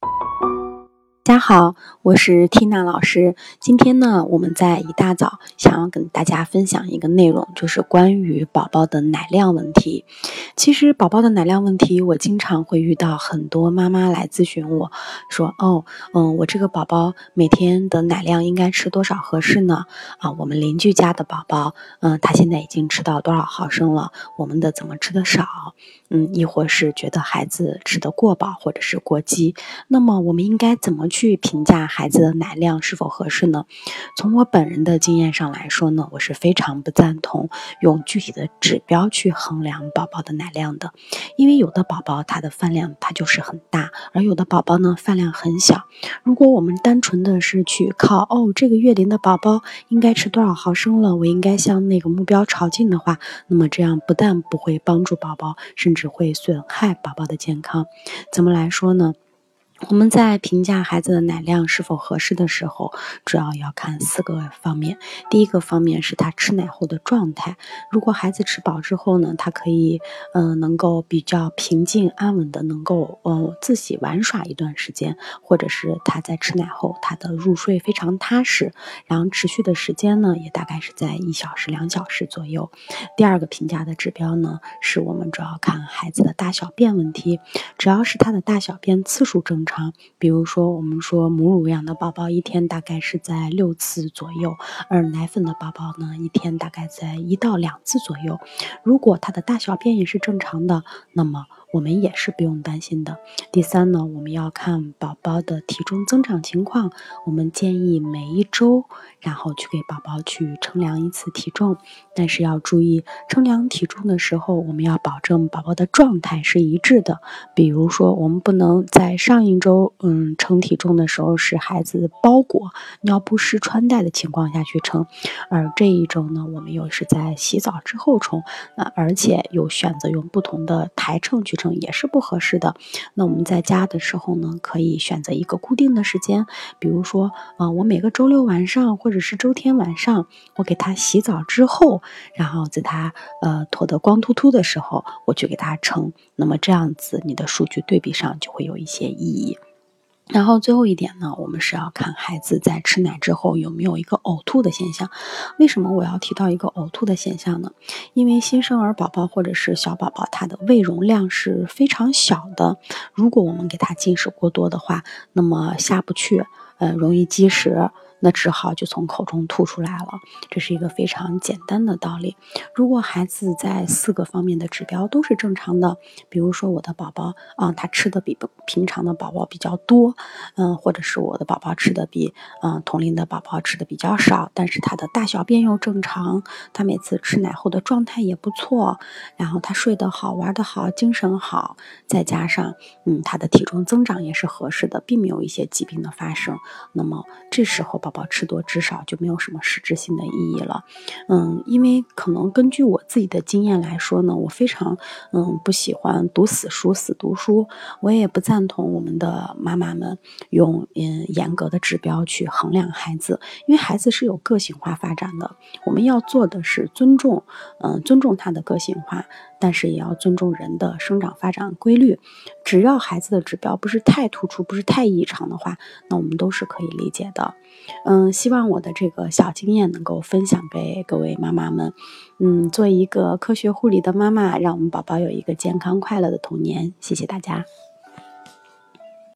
大大家好，我是缇娜老师。今天呢，我们在一大早想要跟大家分享一个内容，就是关于宝宝的奶量问题。其实，宝宝的奶量问题，我经常会遇到很多妈妈来咨询我，说：“哦，嗯，我这个宝宝每天的奶量应该吃多少合适呢？啊，我们邻居家的宝宝，嗯，他现在已经吃到多少毫升了？我们的怎么吃的少？嗯，亦或是觉得孩子吃的过饱或者是过饥？那么，我们应该怎么去？”去评价孩子的奶量是否合适呢？从我本人的经验上来说呢，我是非常不赞同用具体的指标去衡量宝宝的奶量的，因为有的宝宝他的饭量他就是很大，而有的宝宝呢饭量很小。如果我们单纯的是去靠哦这个月龄的宝宝应该吃多少毫升了，我应该向那个目标朝进的话，那么这样不但不会帮助宝宝，甚至会损害宝宝的健康。怎么来说呢？我们在评价孩子的奶量是否合适的时候，主要要看四个方面。第一个方面是他吃奶后的状态。如果孩子吃饱之后呢，他可以，嗯，能够比较平静安稳的，能够，呃，自己玩耍一段时间，或者是他在吃奶后，他的入睡非常踏实，然后持续的时间呢，也大概是在一小时、两小时左右。第二个评价的指标呢，是我们主要看孩子的大小便问题，只要是他的大小便次数正。长，比如说，我们说母乳养的宝宝一天大概是在六次左右，而奶粉的宝宝呢，一天大概在一到两次左右。如果他的大小便也是正常的，那么。我们也是不用担心的。第三呢，我们要看宝宝的体重增长情况。我们建议每一周，然后去给宝宝去称量一次体重。但是要注意，称量体重的时候，我们要保证宝宝的状态是一致的。比如说，我们不能在上一周，嗯，称体重的时候是孩子包裹、尿不湿、穿戴的情况下去称，而这一周呢，我们又是在洗澡之后称，那而且又选择用不同的台秤去。也是不合适的。那我们在家的时候呢，可以选择一个固定的时间，比如说，啊，我每个周六晚上或者是周天晚上，我给他洗澡之后，然后在他呃脱得光秃秃的时候，我去给他称。那么这样子，你的数据对比上就会有一些意义。然后最后一点呢，我们是要看孩子在吃奶之后有没有一个呕吐的现象。为什么我要提到一个呕吐的现象呢？因为新生儿宝宝或者是小宝宝，他的胃容量是非常小的。如果我们给他进食过多的话，那么下不去，呃，容易积食。那只好就从口中吐出来了，这是一个非常简单的道理。如果孩子在四个方面的指标都是正常的，比如说我的宝宝啊，他吃的比平常的宝宝比较多，嗯，或者是我的宝宝吃的比嗯同龄的宝宝吃的比较少，但是他的大小便又正常，他每次吃奶后的状态也不错，然后他睡得好，玩得好，精神好，再加上嗯他的体重增长也是合适的，并没有一些疾病的发生，那么这时候。宝宝吃多吃少就没有什么实质性的意义了，嗯，因为可能根据我自己的经验来说呢，我非常嗯不喜欢读死书死读书，我也不赞同我们的妈妈们用嗯严格的指标去衡量孩子，因为孩子是有个性化发展的，我们要做的是尊重，嗯，尊重他的个性化。但是也要尊重人的生长发展规律，只要孩子的指标不是太突出，不是太异常的话，那我们都是可以理解的。嗯，希望我的这个小经验能够分享给各位妈妈们。嗯，做一个科学护理的妈妈，让我们宝宝有一个健康快乐的童年。谢谢大家。